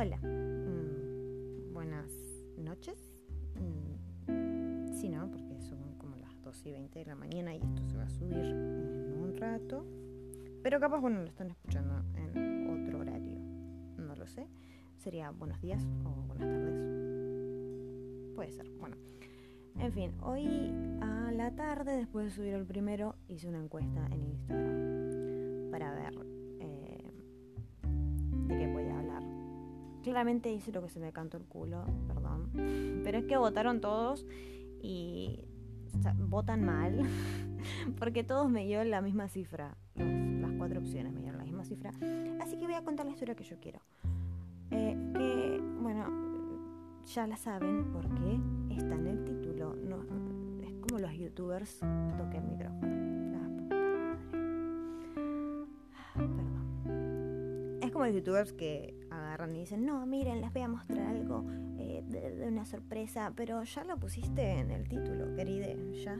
Hola, mm, buenas noches. Mm, sí, ¿no? Porque son como las 2 y 20 de la mañana y esto se va a subir en un rato. Pero capaz, bueno, lo están escuchando en otro horario. No lo sé. Sería buenos días o buenas tardes. Puede ser. Bueno. En fin, hoy a la tarde, después de subir el primero, hice una encuesta en Instagram para ver Hice lo que se me cantó el culo, perdón. Pero es que votaron todos y votan mal porque todos me dieron la misma cifra. las cuatro opciones me dieron la misma cifra. Así que voy a contar la historia que yo quiero. Eh, que, bueno, ya la saben porque está en el título es como los youtubers toquen micrófono. La puta madre. Perdón. Es como los youtubers que y dicen, no, miren, les voy a mostrar algo eh, de, una sorpresa, pero ya lo pusiste en el título, querida, ya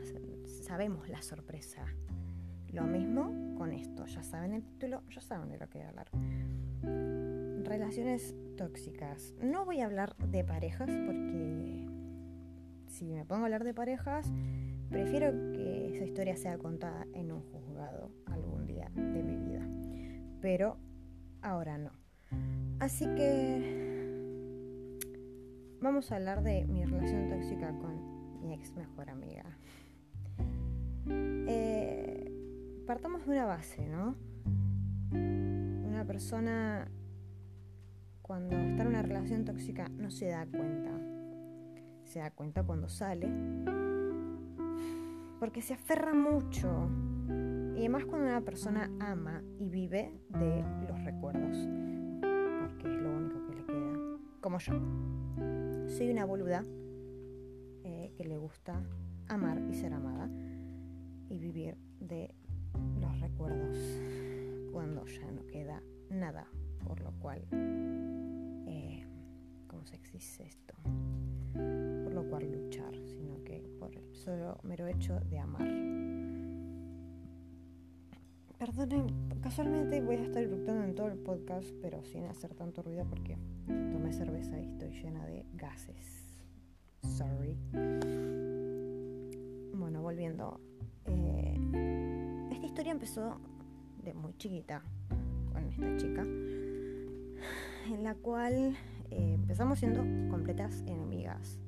sabemos la sorpresa. Lo mismo con esto, ya saben el título, ya saben de lo que voy a hablar. Relaciones tóxicas. No voy a hablar de parejas porque si me pongo a hablar de parejas, prefiero que esa historia sea contada en un juzgado algún día de mi vida. Pero ahora no. Así que vamos a hablar de mi relación tóxica con mi ex mejor amiga. Eh, partamos de una base, ¿no? Una persona cuando está en una relación tóxica no se da cuenta se da cuenta cuando sale, porque se aferra mucho. Y además cuando una persona ama y vive de los recuerdos, como yo. Soy una boluda eh, que le gusta amar y ser amada y vivir de los recuerdos cuando ya no queda nada, por lo cual, eh, ¿cómo se existe esto? por lo cual luchar, sino que por el solo mero hecho de amar. Perdonen, casualmente voy a estar eructando en todo el podcast, pero sin hacer tanto ruido porque tomé cerveza y estoy llena de gases. Sorry. Bueno, volviendo. Eh, esta historia empezó de muy chiquita con esta chica, en la cual eh, empezamos siendo completas enemigas,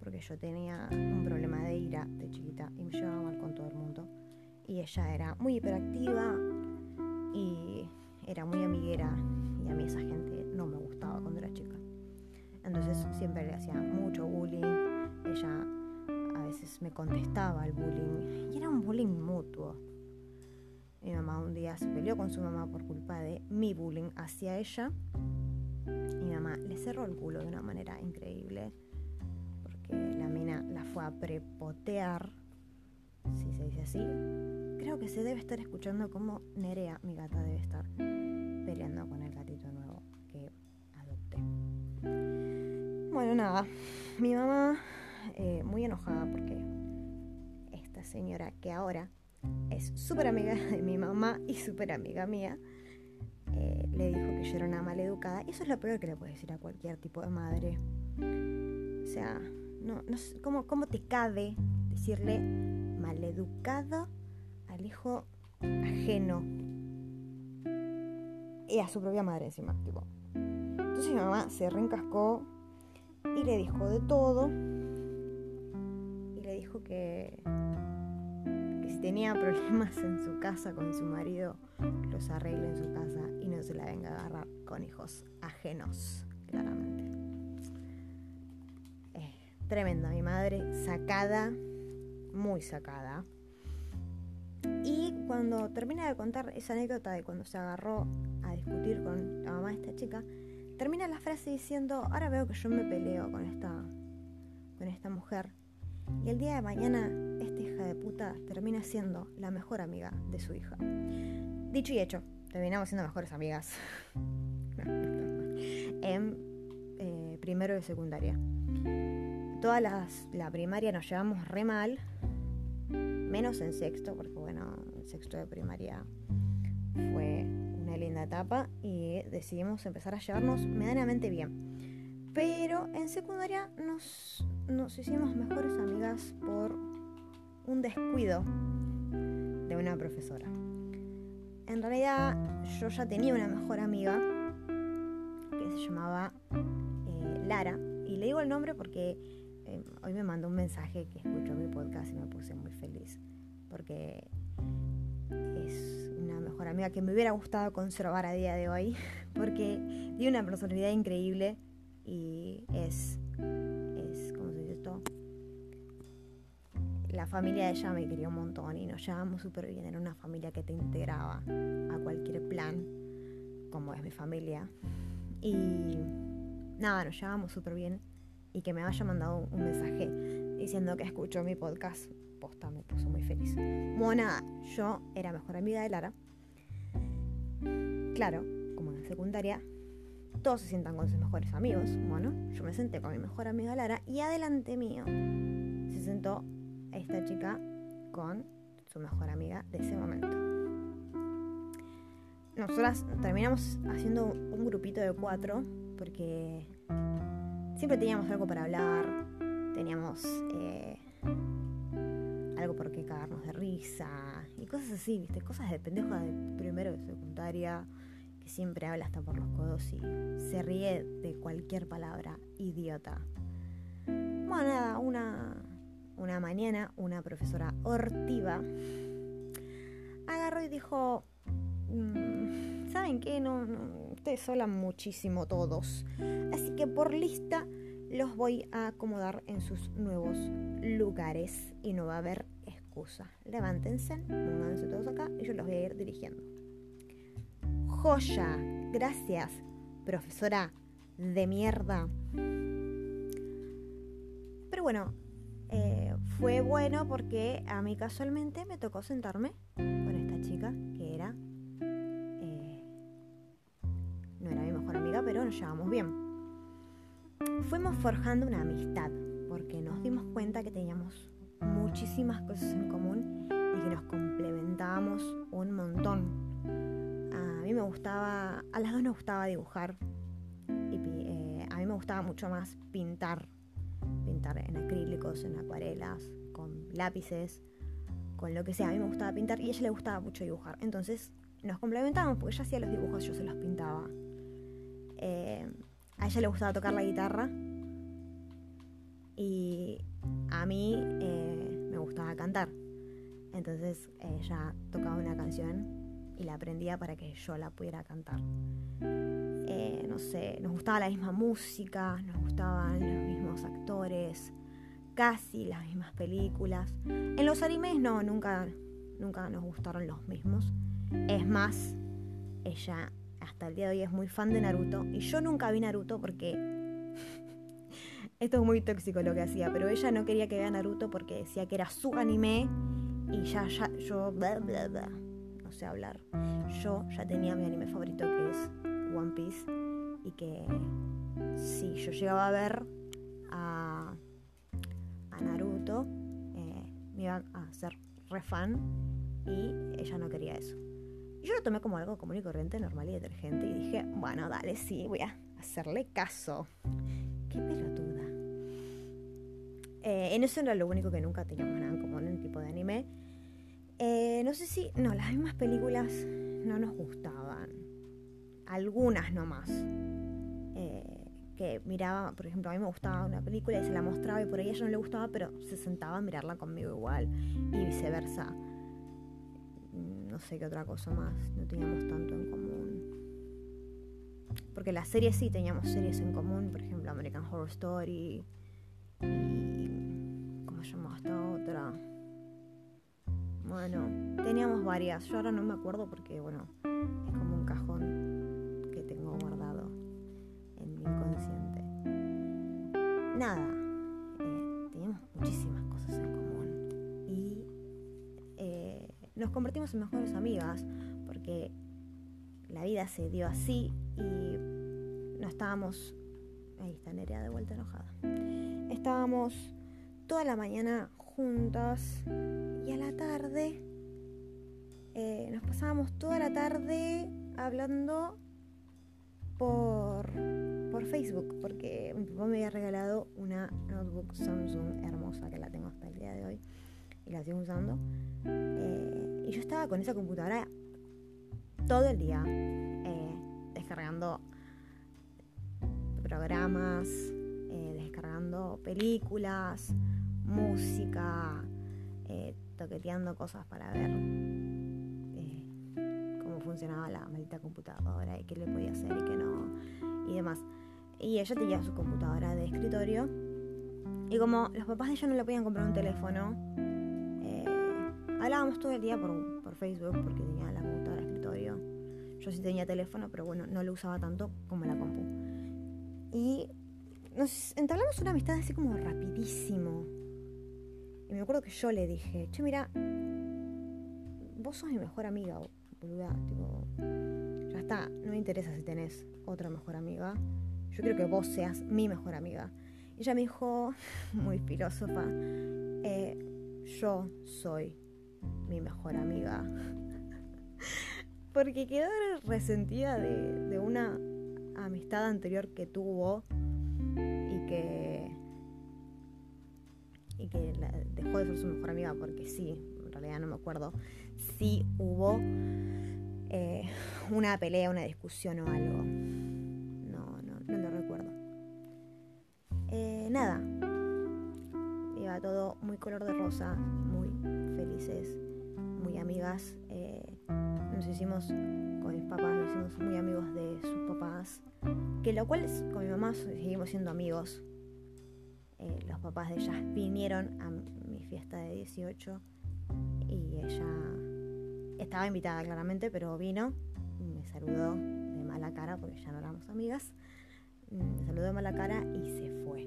porque yo tenía un problema de ira de chiquita y me llevaba mal con todo el mundo. Y ella era muy hiperactiva y era muy amiguera y a mí esa gente no me gustaba cuando era chica. Entonces siempre le hacía mucho bullying, ella a veces me contestaba al bullying y era un bullying mutuo. Mi mamá un día se peleó con su mamá por culpa de mi bullying hacia ella mi mamá le cerró el culo de una manera increíble, porque la mina la fue a prepotear, si se dice así. Creo que se debe estar escuchando como Nerea, mi gata, debe estar peleando con el gatito Bueno, nada, mi mamá eh, muy enojada porque esta señora que ahora es súper amiga de mi mamá y súper amiga mía, eh, le dijo que yo era una maleducada. Y eso es lo peor que le puedes decir a cualquier tipo de madre. O sea, no, no ¿cómo, ¿cómo te cabe decirle maleducado al hijo ajeno? Y a su propia madre encima, tipo. Entonces mi mamá se reencascó y le dijo de todo. Y le dijo que tenía problemas en su casa con su marido, los arregle en su casa y no se la venga a agarrar con hijos ajenos, claramente. Eh, tremenda, mi madre sacada, muy sacada. Y cuando termina de contar esa anécdota de cuando se agarró a discutir con la mamá de esta chica, termina la frase diciendo, ahora veo que yo me peleo con esta, con esta mujer y el día de mañana, esta hija de puta termina siendo la mejor amiga de su hija. Dicho y hecho, terminamos siendo mejores amigas. en eh, primero de secundaria. Todas las, la primaria nos llevamos re mal, menos en sexto, porque bueno, sexto de primaria fue linda etapa y decidimos empezar a llevarnos medianamente bien. Pero en secundaria nos, nos hicimos mejores amigas por un descuido de una profesora. En realidad yo ya tenía una mejor amiga que se llamaba eh, Lara. Y le digo el nombre porque eh, hoy me mandó un mensaje que escuchó mi podcast y me puse muy feliz. Porque es una mejor amiga que me hubiera gustado conservar a día de hoy. Porque tiene una personalidad increíble y es, es ¿cómo se dice esto? La familia de ella me quería un montón y nos llevamos súper bien. Era una familia que te integraba a cualquier plan, como es mi familia. Y nada, nos llevábamos súper bien y que me haya mandado un mensaje diciendo que escuchó mi podcast, me puso muy feliz. Bueno, yo era mejor amiga de Lara. Claro, como en secundaria, todos se sientan con sus mejores amigos. Bueno, yo me senté con mi mejor amiga Lara y adelante mío se sentó esta chica con su mejor amiga de ese momento. Nosotras terminamos haciendo un grupito de cuatro porque siempre teníamos algo para hablar, teníamos eh, algo por qué cagarnos de risa y cosas así, ¿viste? Cosas de pendeja de primero de secundaria que siempre habla hasta por los codos y se ríe de cualquier palabra idiota. Bueno, nada, una, una mañana una profesora hortiva agarró y dijo, mm, ¿saben qué? no ustedes hablan muchísimo todos. Así que por lista los voy a acomodar en sus nuevos lugares y no va a haber excusa. Levántense, pónganse todos acá y yo los voy a ir dirigiendo. Joya, gracias, profesora de mierda. Pero bueno, eh, fue bueno porque a mí casualmente me tocó sentarme con esta chica que era pero nos llevamos bien. Fuimos forjando una amistad porque nos dimos cuenta que teníamos muchísimas cosas en común y que nos complementábamos un montón. A mí me gustaba, a las dos nos gustaba dibujar y eh, a mí me gustaba mucho más pintar, pintar en acrílicos, en acuarelas, con lápices, con lo que sea. A mí me gustaba pintar y a ella le gustaba mucho dibujar. Entonces nos complementábamos porque ella hacía los dibujos, yo se los pintaba. Eh, a ella le gustaba tocar la guitarra y a mí eh, me gustaba cantar. Entonces ella tocaba una canción y la aprendía para que yo la pudiera cantar. Eh, no sé, nos gustaba la misma música, nos gustaban los mismos actores, casi las mismas películas. En los animes no, nunca, nunca nos gustaron los mismos. Es más, ella hasta el día de hoy es muy fan de Naruto. Y yo nunca vi Naruto porque. Esto es muy tóxico lo que hacía, pero ella no quería que vea Naruto porque decía que era su anime y ya, ya, yo, no sé hablar. Yo ya tenía mi anime favorito que es One Piece y que si yo llegaba a ver a, a Naruto, eh, me iba a ser re fan y ella no quería eso. Yo lo tomé como algo común y corriente, normal y detergente y dije, bueno, dale, sí, voy a hacerle caso. Qué pelotuda. Eh, en eso era lo único que nunca teníamos nada en común en tipo de anime. Eh, no sé si, no, las mismas películas no nos gustaban. Algunas nomás. Eh, que miraba, por ejemplo, a mí me gustaba una película y se la mostraba y por ahí a ella no le gustaba, pero se sentaba a mirarla conmigo igual y viceversa no sé qué otra cosa más, no teníamos tanto en común. Porque las series sí teníamos series en común, por ejemplo American Horror Story y... ¿Cómo se llama esta otra? Bueno, teníamos varias, yo ahora no me acuerdo porque, bueno, es como un cajón que tengo guardado en mi inconsciente. Nada, nos convertimos en mejores amigas porque la vida se dio así y no estábamos... Ahí está Nerea de vuelta enojada. Estábamos toda la mañana juntas y a la tarde eh, nos pasábamos toda la tarde hablando por, por Facebook, porque mi papá me había regalado una notebook Samsung hermosa que la tengo hasta el día de hoy y la sigo usando. Eh, y yo estaba con esa computadora todo el día eh, descargando programas, eh, descargando películas, música, toqueteando cosas para ver cómo funcionaba la maldita computadora y qué le podía hacer y qué no y demás. Y ella tenía su computadora de escritorio y como los papás de ella no le podían comprar un teléfono, hablábamos todo el día por, por Facebook porque tenía la computadora de escritorio. Yo sí tenía teléfono, pero bueno, no lo usaba tanto como la compu. Y nos entablamos una amistad así como rapidísimo. Y me acuerdo que yo le dije, che, mira, vos sos mi mejor amiga, boluda. Ya está, no me interesa si tenés otra mejor amiga. Yo quiero que vos seas mi mejor amiga. Y ella me dijo, muy filósofa, eh, yo soy mi mejor amiga. Porque quedó resentida de, una amistad anterior que tuvo y que y que dejó de ser su mejor amiga porque sí, en realidad no me acuerdo, si hubo eh, una pelea, una discusión o algo. No, no, no lo recuerdo. Eh, nada, iba todo muy color de rosa, muy felices muy amigas. Eh, nos hicimos con mis papás, nos hicimos muy amigos de sus papás. Que lo cual es, con mi mamá seguimos siendo amigos. Eh, los papás de ellas vinieron a mi fiesta de 18 y ella estaba invitada claramente, pero vino, me saludó de mala cara porque ya no éramos amigas. Me saludó de mala cara y se fue.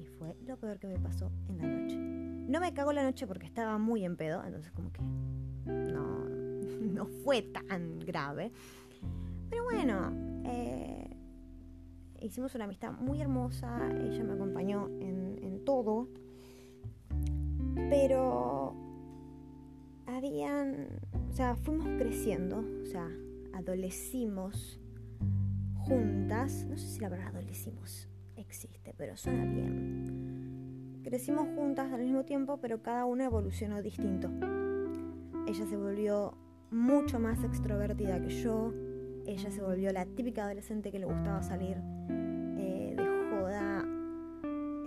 Y fue lo peor que me pasó en la noche. No me cagó la noche porque estaba muy en pedo, entonces como que no, no fue tan grave. Pero bueno, eh, hicimos una amistad muy hermosa, ella me acompañó en, en todo, pero habían, o sea, fuimos creciendo, o sea, adolecimos juntas, no sé si la palabra adolecimos existe, pero suena bien Crecimos juntas al mismo tiempo, pero cada una evolucionó distinto. Ella se volvió mucho más extrovertida que yo. Ella se volvió la típica adolescente que le gustaba salir eh, de joda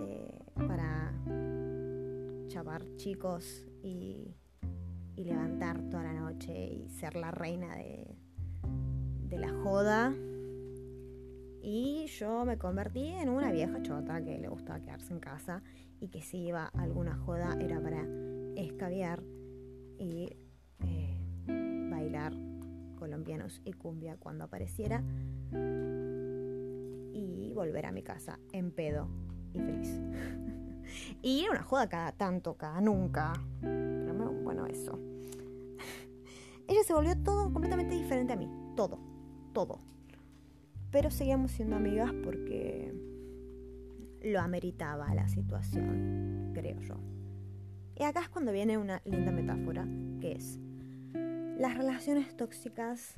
eh, para chapar chicos y, levantar toda la noche y ser la reina de, de la joda. Y yo me convertí en una vieja chota que le gustaba quedarse en casa y que si iba a alguna joda era para escabiar y eh, bailar colombianos y cumbia cuando apareciera y volver a mi casa en pedo y feliz. y era una joda cada tanto, cada nunca. Pero bueno, eso. Ella se volvió todo completamente diferente a mí. Todo, todo. Pero seguíamos siendo amigas porque lo ameritaba la situación, creo yo. Y acá es cuando viene una linda metáfora, que es, las relaciones tóxicas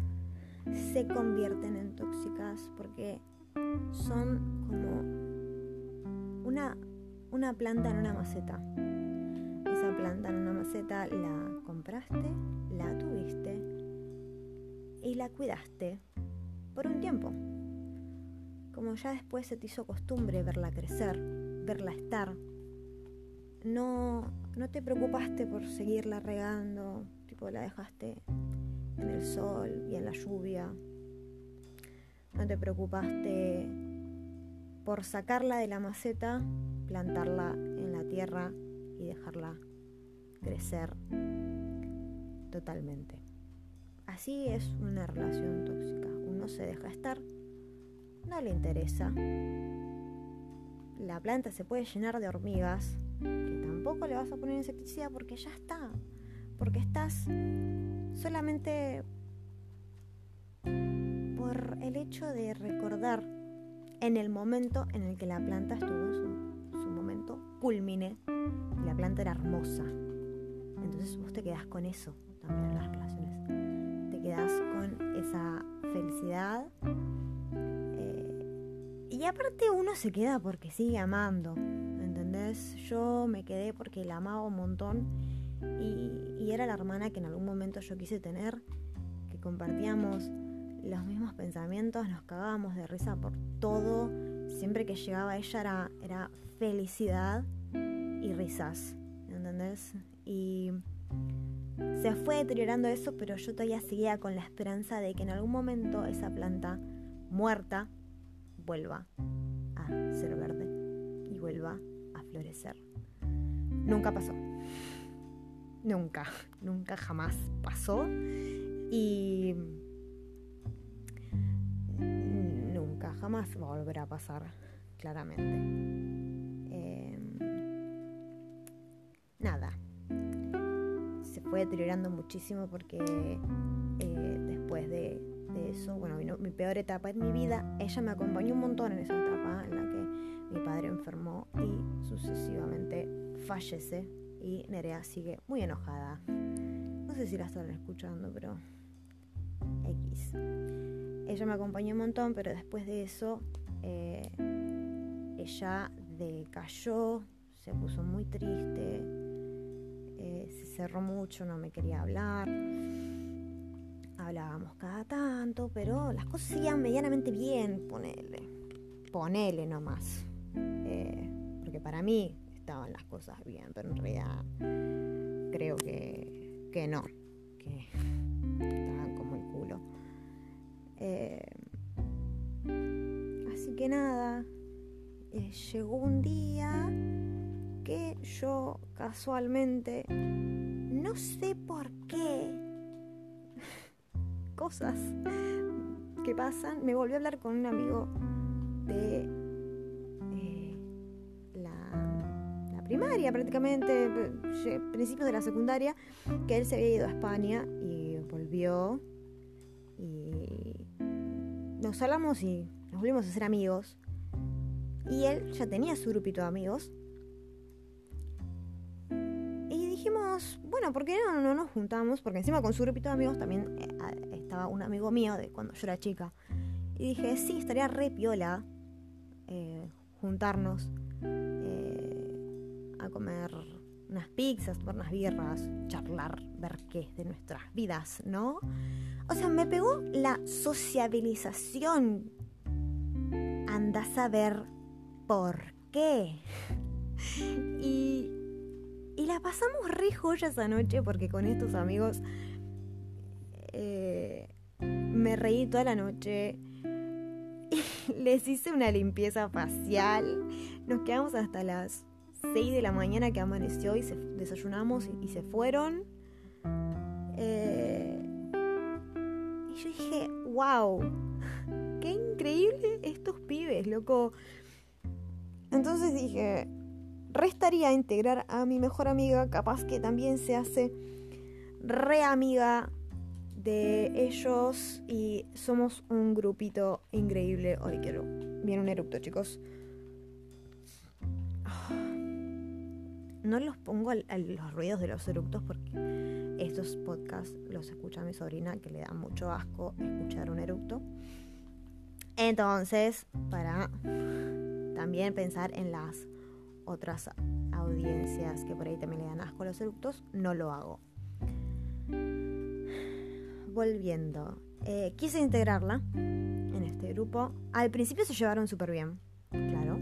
se convierten en tóxicas porque son como una, una planta en una maceta. Esa planta en una maceta la compraste, la tuviste y la cuidaste por un tiempo como ya después se te hizo costumbre verla crecer, verla estar, no, no te preocupaste por seguirla regando, tipo la dejaste en el sol y en la lluvia, no te preocupaste por sacarla de la maceta, plantarla en la tierra y dejarla crecer totalmente. Así es una relación tóxica. Uno se deja estar no le interesa. La planta se puede llenar de hormigas, que tampoco le vas a poner insecticida porque ya está. Porque estás solamente por el hecho de recordar en el momento en el que la planta estuvo en su, momento culmine y la planta era hermosa. Entonces vos te quedás con eso también en las relaciones. Te quedás con esa felicidad. Y aparte uno se queda porque sigue amando, ¿entendés? Yo me quedé porque la amaba un montón y, y era la hermana que en algún momento yo quise tener, que compartíamos los mismos pensamientos, nos cagábamos de risa por todo. Siempre que llegaba ella era, era felicidad y risas, ¿entendés? Y se fue deteriorando eso, pero yo todavía seguía con la esperanza de que en algún momento esa planta muerta vuelva a ser verde y vuelva a florecer. Nunca pasó. Nunca, nunca jamás pasó. Y nunca, jamás va a volver a pasar, claramente. Em, nada, se fue deteriorando muchísimo porque eh, después de, eso, bueno, vino mi peor etapa en mi vida. Ella me acompañó un montón en esa etapa en la que mi padre enfermó y sucesivamente fallece y Nerea sigue muy enojada. No sé si la estarán escuchando, pero X. Ella me acompañó un montón, pero después de eso eh, ella decayó, se puso muy triste, eh, se cerró mucho, no me quería hablar. Hablábamos cada tanto, pero las cosas seguían medianamente bien, ponele. Ponele nomás. Eh, porque para mí estaban las cosas bien, pero en realidad creo que, que no. Que estaban como el culo. Eh, así que nada, eh, llegó un día que yo casualmente, no sé por qué, cosas que pasan, me volví a hablar con un amigo de eh, la, primaria prácticamente, principios de la secundaria, que él se había ido a España y volvió nos hablamos y nos volvimos a ser amigos. Y él ya tenía su grupito de amigos. Y dijimos, bueno, ¿por qué no, no nos juntamos? Porque encima con su grupito de amigos también eh, estaba un amigo mío de cuando yo era chica. Y dije, sí, estaría re piola eh, juntarnos eh, a comer unas pizzas, tomar unas birras, charlar, ver qué es de nuestras vidas, ¿no? O sea, me pegó la sociabilización. Anda a saber por qué. Y, y la pasamos re joya esa noche porque con estos amigos eh, me reí toda la noche. Les hice una limpieza facial. Nos quedamos hasta las 6 de la mañana que amaneció y desayunamos y, se fueron. Eh, y yo dije, wow, qué increíble estos pibes, loco. Entonces dije, restaría integrar a mi mejor amiga, capaz que también se hace re amiga de ellos y somos un grupito increíble. Hoy quiero. Viene un erupto, chicos. No los pongo a, los ruidos de los eructos porque estos podcasts los escucha mi sobrina que le da mucho asco escuchar un eructo. Entonces, para también pensar en las otras audiencias que por ahí también le dan asco a los eructos, no lo hago. Volviendo, eh, quise integrarla en este grupo. Al principio se llevaron súper bien, claro.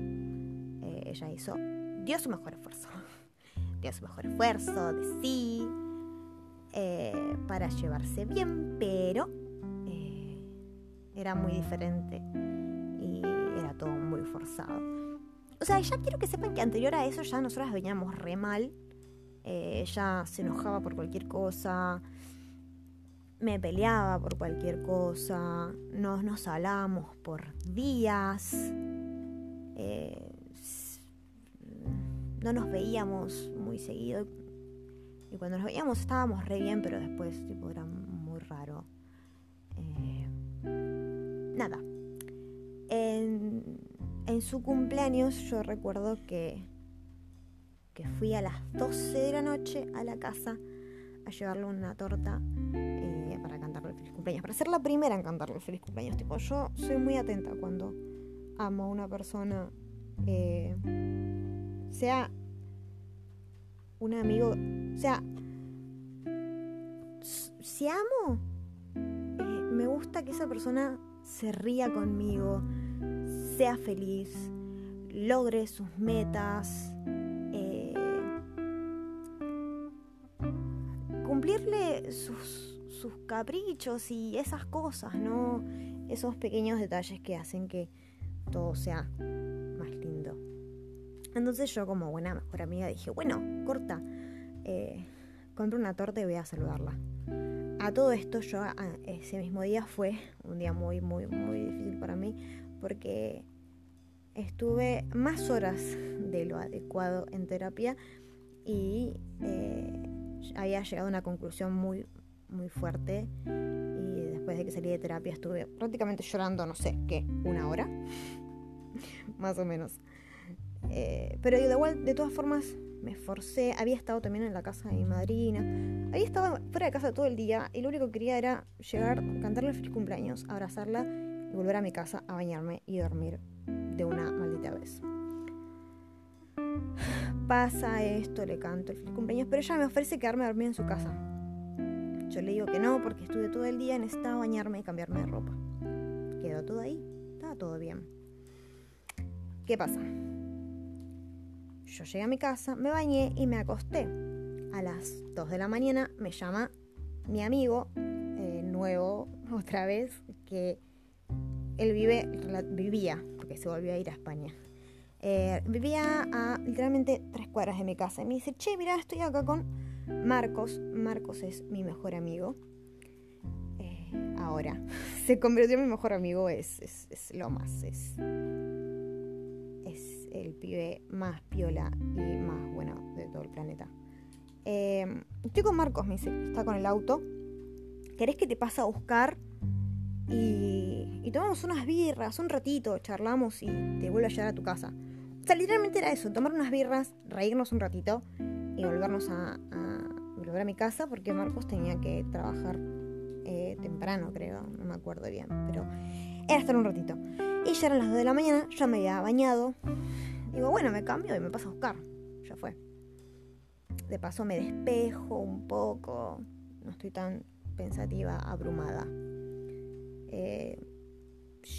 Eh, ella hizo, dio su mejor esfuerzo dio su mejor esfuerzo de sí eh, para llevarse bien, pero era muy diferente y era todo muy forzado. O sea, ya quiero que sepan que anterior a eso ya nosotras veníamos re mal. Ella se enojaba por cualquier cosa, me peleaba por cualquier cosa, nos, nos hablábamos por días no nos veíamos muy seguido. Y cuando nos veíamos estábamos re bien, pero después tipo, era muy raro. Eh, nada. En, en, su cumpleaños yo recuerdo que, que fui a las 12 de la noche a la casa a llevarle una torta eh, para cantarle el feliz cumpleaños para ser la primera en cantarle el feliz cumpleaños. Tipo, yo soy muy atenta cuando amo a una persona, eh, sea un amigo, sea, si amo, eh, me gusta que esa persona se ría conmigo, sea feliz, logre sus metas, sus, caprichos y esas cosas, ¿no? Esos pequeños detalles que hacen que todo sea más lindo. Entonces yo como buena mejor amiga dije, bueno, corta, eh, compro una torta y voy a saludarla. A todo esto yo ese mismo día fue un día muy, muy, muy difícil para mí porque estuve más horas de lo adecuado en terapia y eh, había llegado a una conclusión muy, muy fuerte y después de que salí de terapia estuve prácticamente llorando, no sé, ¿qué? ¿Una hora? más o menos. Eh, pero de igual, de todas formas, me esforcé. Había estado también en la casa de mi madrina. Había estado fuera de casa todo el día y lo único que quería era llegar, cantarle feliz cumpleaños, abrazarla y volver a mi casa a bañarme y dormir de una maldita vez. Pasa esto, le canto el feliz cumpleaños, pero ella me ofrece quedarme a dormir en su casa. Yo le digo que no porque estuve todo el día, necesitaba bañarme y cambiarme de ropa. Quedó todo ahí, estaba todo bien. ¿Qué pasa? Yo llegué a mi casa, me bañé y me acosté. A las 2 de la mañana me llama mi amigo eh, nuevo, otra vez, que él vive, vivía, porque se volvió a ir a España. Eh, vivía a literalmente tres cuadras de mi casa. Y me dice, che, mira, estoy acá con Marcos. Marcos es mi mejor amigo. Eh, ahora, se convirtió en mi mejor amigo, es, es, es lo más, es el pibe más piola y más bueno de todo el planeta. Eh, estoy con Marcos, me dice, está con el auto. ¿Querés que te pase a buscar? Y, y tomamos unas birras, un ratito, charlamos y te vuelvo a llevar a tu casa. Literalmente era eso, tomar unas birras, reírnos un ratito y volvernos a, volver a mi casa porque Marcos tenía que trabajar eh, temprano, creo, no me acuerdo bien, pero era estar un ratito. Y ya eran las 2 de la mañana, ya me había bañado, Digo, bueno, me cambio y me paso a buscar. Ya fue. De paso me despejo un poco. No estoy tan pensativa, abrumada. Eh,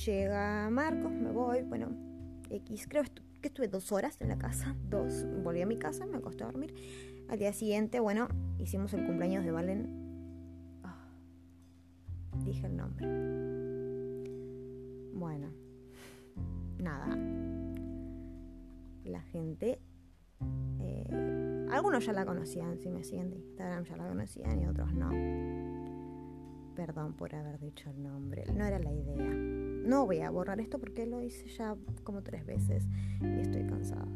llega Marcos, me voy. Bueno, X, creo que estuve dos horas en la casa. Dos. Volví a mi casa, me acosté a dormir. Al día siguiente, bueno, hicimos el cumpleaños de Valen. Ah, dije el nombre. Bueno, nada la gente, eh, algunos ya la conocían, si me siguen de Instagram ya la conocían y otros no. Perdón por haber dicho el nombre, no era la idea. No voy a borrar esto porque lo hice ya como tres veces y estoy cansada.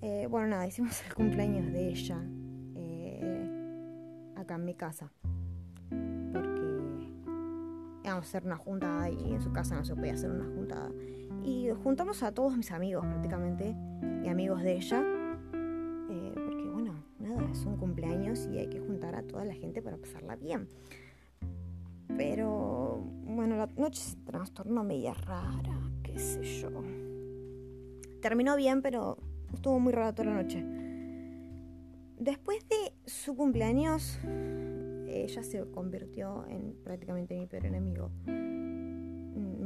Eh, bueno, nada, hicimos el cumpleaños de ella eh, acá en mi casa. Porque íbamos a hacer una juntada y en su casa no se podía hacer una juntada. Y juntamos a todos mis amigos prácticamente y amigos de ella. Eh, porque bueno, nada, es un cumpleaños y hay que juntar a toda la gente para pasarla bien. Pero bueno, la noche se trastornó media rara, qué sé yo. Terminó bien, pero estuvo muy rara toda la noche. Después de su cumpleaños, ella se convirtió en prácticamente mi peor enemigo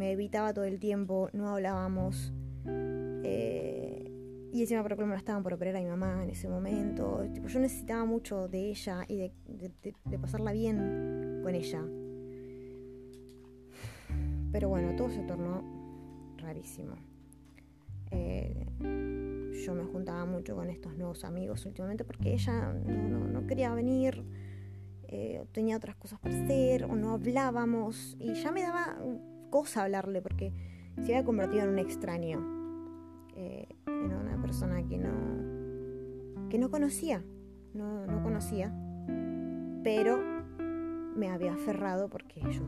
me evitaba todo el tiempo, no hablábamos. Eh, y encima por me estaban por operar a mi mamá en ese momento. Yo necesitaba mucho de ella y de, pasarla bien con ella. Pero bueno, todo se tornó rarísimo. Eh, yo me juntaba mucho con estos nuevos amigos últimamente porque ella no, quería venir, eh, tenía otras cosas para hacer o no hablábamos y ya me daba cosa hablarle porque se había convertido en un extraño, eh, en una persona que no, que no conocía, no, no conocía, pero me había aferrado porque yo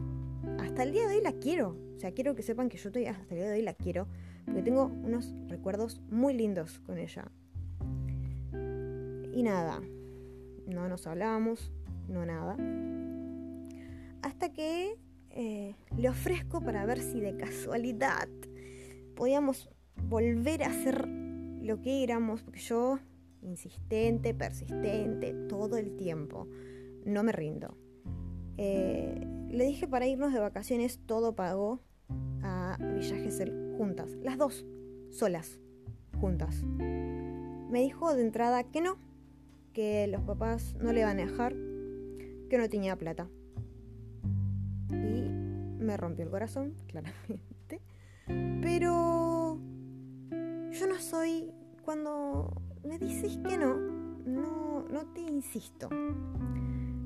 hasta el día de hoy la quiero. O sea, quiero que sepan que yo todavía hasta el día de hoy la quiero. Porque tengo unos recuerdos muy lindos con ella. Y nada. No nos hablábamos. No nada. hasta que eh, le ofrezco para ver si de casualidad podíamos volver a ser lo que éramos, porque yo, insistente, persistente, todo el tiempo, no me rindo. Eh, le dije para irnos de vacaciones, todo pago a Villa Gesell juntas, las dos, solas, juntas. Me dijo de entrada que no, que los papás no le van a dejar, que no tenía plata. Y me rompió el corazón, claramente. Pero yo no soy, cuando me dices que no, no, no te insisto.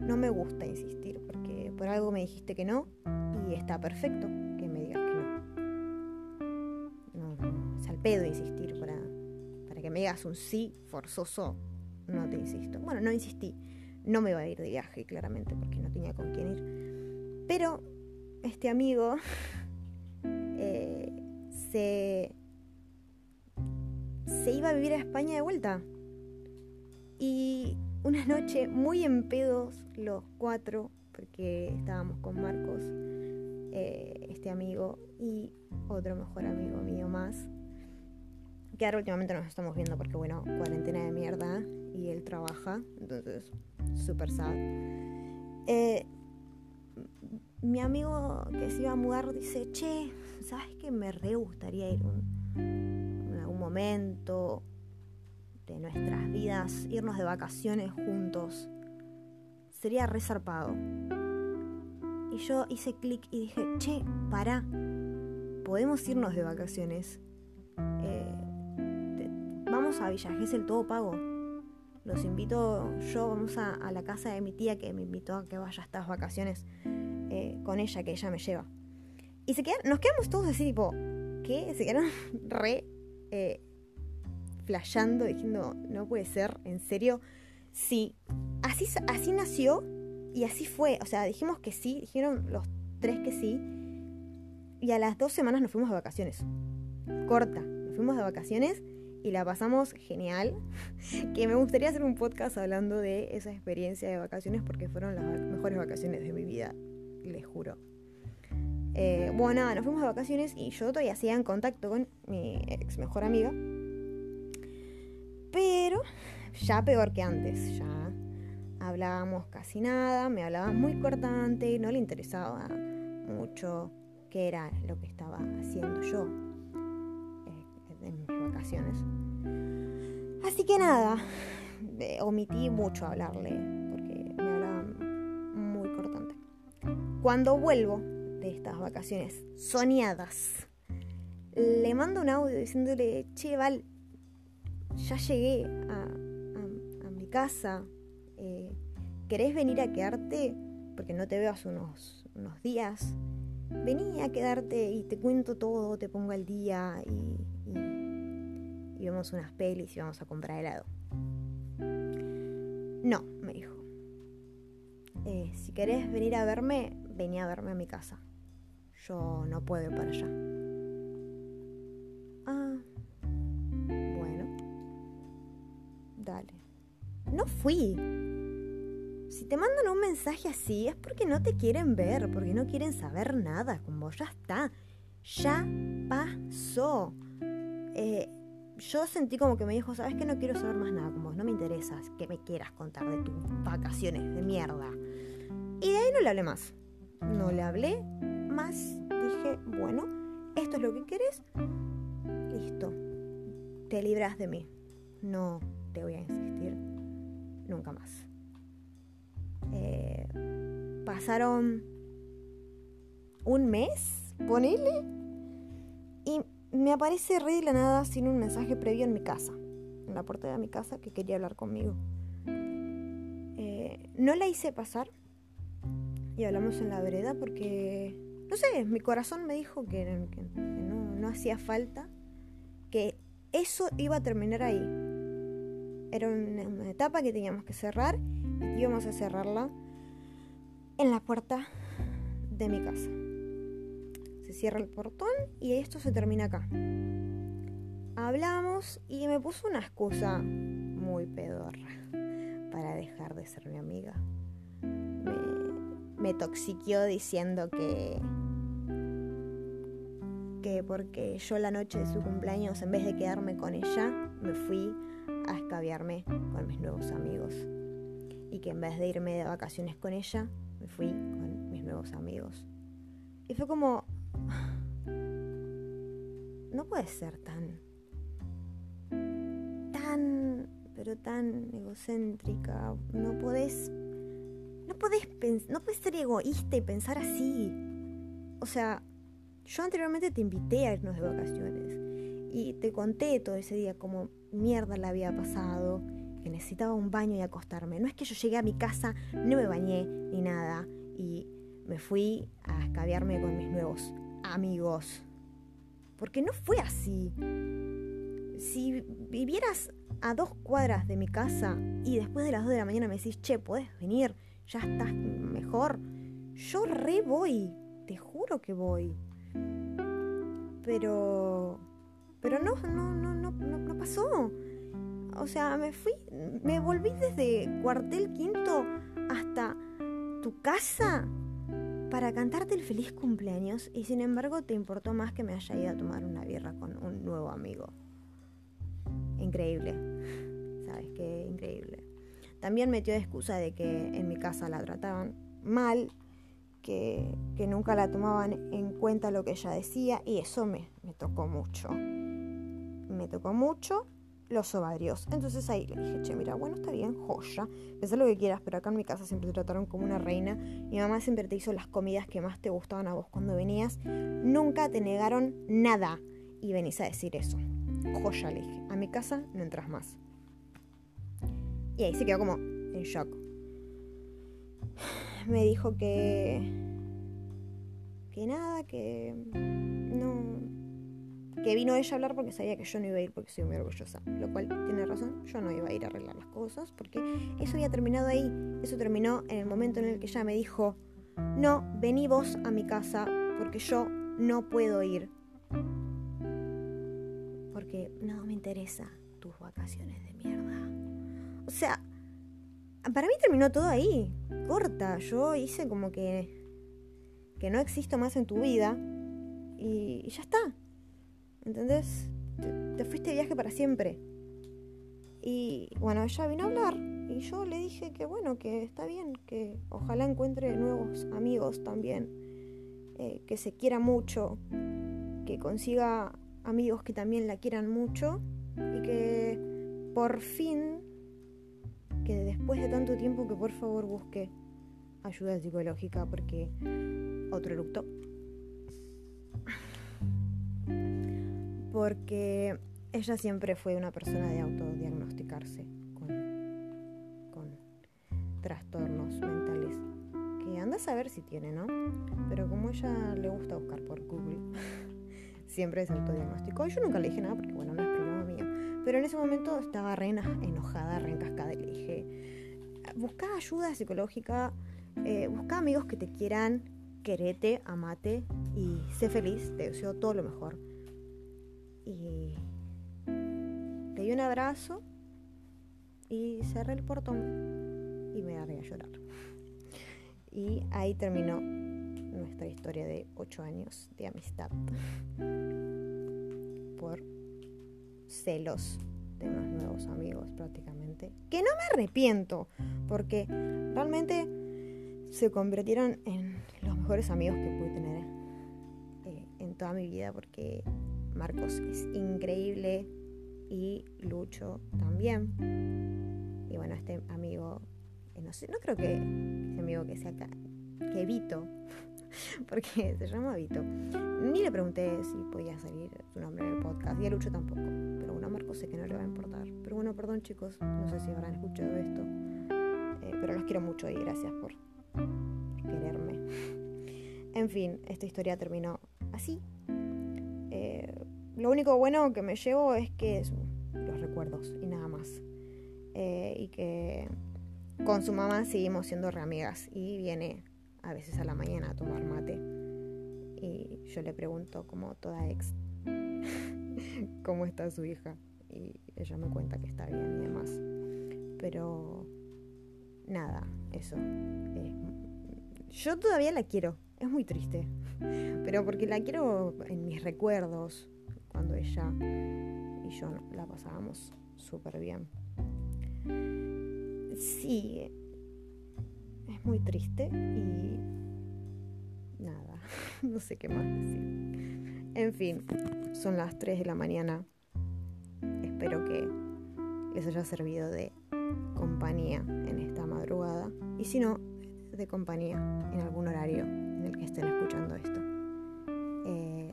No me gusta insistir porque por algo me dijiste que no y está perfecto que me digas que no. No, es al pedo insistir para, para que me digas un sí forzoso. No te insisto. Bueno, no insistí. No me iba a ir de viaje, claramente, porque no tenía con quién ir. Pero este amigo eh, se, se iba a vivir a España de vuelta. Y una noche muy en pedos los cuatro, porque estábamos con Marcos, eh, este amigo, y otro mejor amigo mío más. Que ahora últimamente nos estamos viendo porque, bueno, cuarentena de mierda y él trabaja, entonces, súper sad. Eh, mi amigo que se iba a mudar dice, che, ¿sabes que me re gustaría ir en algún momento de nuestras vidas, irnos de vacaciones juntos? Sería resarpado. Y yo hice clic y dije, che, para, podemos irnos de vacaciones. Eh, vamos a Villa el todo pago. Los invito, yo vamos a, a la casa de mi tía que me invitó a que vaya a estas vacaciones eh, con ella, que ella me lleva. Y se quedan, nos quedamos todos así, tipo, ¿qué? Se quedaron re eh, flasheando, diciendo, no puede ser, en serio. Sí, así, así nació y así fue. O sea, dijimos que sí, dijeron los tres que sí. Y a las dos semanas nos fuimos de vacaciones. Corta, nos fuimos de vacaciones y la pasamos genial. que me gustaría hacer un podcast hablando de esa experiencia de vacaciones porque fueron las mejores vacaciones de mi vida les juro. Eh, bueno, nada, nos fuimos de vacaciones y yo todavía hacía en contacto con mi ex mejor amiga. Pero ya peor que antes, ya hablábamos casi nada, me hablaba muy cortante, no le interesaba mucho qué era lo que estaba haciendo yo eh, en mis vacaciones. Así que nada, eh, omití mucho hablarle Cuando vuelvo de estas vacaciones soñadas, le mando un audio diciéndole, che, Val, ya llegué a, mi casa, eh, ¿querés venir a quedarte? Porque no te veo hace unos, unos días. Vení a quedarte y te cuento todo, te pongo al día y, y vemos unas pelis y vamos a comprar helado. No, me dijo. Eh, si querés venir a verme, venía a verme a mi casa. Yo no puedo ir para allá. Fui. Si te mandan un mensaje así es porque no te quieren ver, porque no quieren saber nada con vos. Ya está. Ya pasó. Eh, yo sentí como que me dijo, ¿sabes que No quiero saber más nada con vos. No me interesa que me quieras contar de tus vacaciones de mierda. Y de ahí no le hablé más no le hablé más. Dije, bueno, esto es lo que quieres. Listo. Te libras de mí. No te voy a insistir nunca más. Eh, pasaron un mes, ponele, y me aparece re de la nada sin un mensaje previo en mi casa, en la puerta de mi casa que quería hablar conmigo. Eh, no la hice pasar y hablamos en la vereda porque, no sé, mi corazón me dijo que, no, hacía falta, que eso iba a terminar ahí. Era una, etapa que teníamos que cerrar y íbamos a cerrarla en la puerta de mi casa. Se cierra el portón y esto se termina acá. Hablamos y me puso una excusa muy pedorra para dejar de ser mi amiga. Me, me toxiqueó diciendo que que porque yo la noche de su cumpleaños en vez de quedarme con ella me fui a escabiarme con mis nuevos amigos. Y que en vez de irme de vacaciones con ella me fui con mis nuevos amigos. Y fue como no puede ser tan tan pero tan egocéntrica. No podés no podés, no podés ser egoísta y pensar así. O sea, yo anteriormente te invité a irnos de vacaciones y te conté todo ese día como mierda la había pasado, que necesitaba un baño y acostarme. No es que yo llegué a mi casa, no me bañé ni nada y me fui a escabiarme con mis nuevos amigos. Porque no fue así. Si vivieras a dos cuadras de mi casa y después de las dos de la mañana me decís, che, ¿podés venir? ya estás mejor. Yo re voy, te juro que voy. Pero. Pero no, no, no, no, no, pasó. O sea, me fui, me volví desde cuartel quinto hasta tu casa para cantarte el feliz cumpleaños y sin embargo te importó más que me haya ido a tomar una birra con un nuevo amigo. Increíble. ¿Sabes qué? Increíble. También metió de excusa de que en mi casa la trataban mal, que, nunca la tomaban en cuenta lo que ella decía y eso me, me tocó mucho. Me tocó mucho los ovarios. Entonces ahí le dije, che, mira, bueno, está bien, joya, pensá lo que quieras, pero acá en mi casa siempre te trataron como una reina. Mi mamá siempre te hizo las comidas que más te gustaban a vos cuando venías. Nunca te negaron nada. Y venís a decir eso. Joya, le dije, a mi casa no entras más. Y ahí se quedó como en shock. Me dijo que. que nada, que. no. Que vino ella a hablar porque sabía que yo no iba a ir porque soy muy orgullosa. Lo cual tiene razón, yo no iba a ir a arreglar las cosas porque eso había terminado ahí. Eso terminó en el momento en el que ella me dijo: No, vení vos a mi casa porque yo no puedo ir. Porque no me interesa tus vacaciones de mierda. O sea, para mí terminó todo ahí, corta. Yo hice como que, que no existo más en tu vida y, ya está. ¿Entendés? Te, fuiste de viaje para siempre. Y bueno, ella vino a hablar y yo le dije que bueno, que está bien, que ojalá encuentre nuevos amigos también, eh, que se quiera mucho, que consiga amigos que también la quieran mucho y que por fin que después de tanto tiempo que por favor busque ayuda psicológica porque otro eructo. Porque ella siempre fue una persona de autodiagnosticarse con, trastornos mentales. Que anda a saber si tiene, ¿no? Pero como ella le gusta buscar por Google, siempre se autodiagnosticó. Yo nunca le dije nada porque, bueno, no es problema mío. Pero en ese momento estaba re enojada, re encascada y le dije, busca ayuda psicológica, eh, busca amigos que te quieran, querete, amate y sé feliz, te deseo todo lo mejor. Y te di un abrazo y cerré el portón y me agarré a llorar. Y ahí terminó nuestra historia de ocho años de amistad por celos de unos nuevos amigos prácticamente. Que no me arrepiento, porque realmente se convirtieron en los mejores amigos que pude tener eh, en toda mi vida, porque Marcos es increíble y Lucho también. Y bueno, este amigo, eh, no sé, no creo que ese amigo que sea acá, que Vito, porque se llama Vito. Ni le pregunté si podía salir su nombre en el podcast, y a Lucho tampoco. Pero bueno, a Marcos sé que no le va a importar. Pero bueno, perdón chicos, no sé si habrán escuchado esto. Eh, pero los quiero mucho y gracias por quererme. En fin, esta historia terminó así. Eh, lo único bueno que me llevo es que los recuerdos y nada más. Eh, y que con su mamá seguimos siendo reamigas y viene a veces a la mañana a tomar mate. Y yo le pregunto, como toda ex, cómo está su hija. Y ella me cuenta que está bien y demás. Pero nada, eso. yo todavía la quiero, es muy triste, pero porque la quiero en mis recuerdos, cuando ella y yo la pasábamos súper bien. Sí, es muy triste y nada, no sé qué más decir. En fin, son las 3 de la mañana. Espero que les haya servido de compañía en esta madrugada. Y si no, de compañía en algún horario en el que estén escuchando esto. Eh,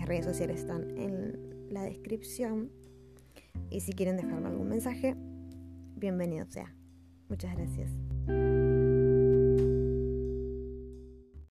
mis redes sociales están en la descripción. Y si quieren dejarme algún mensaje, bienvenido sea. Muchas gracias.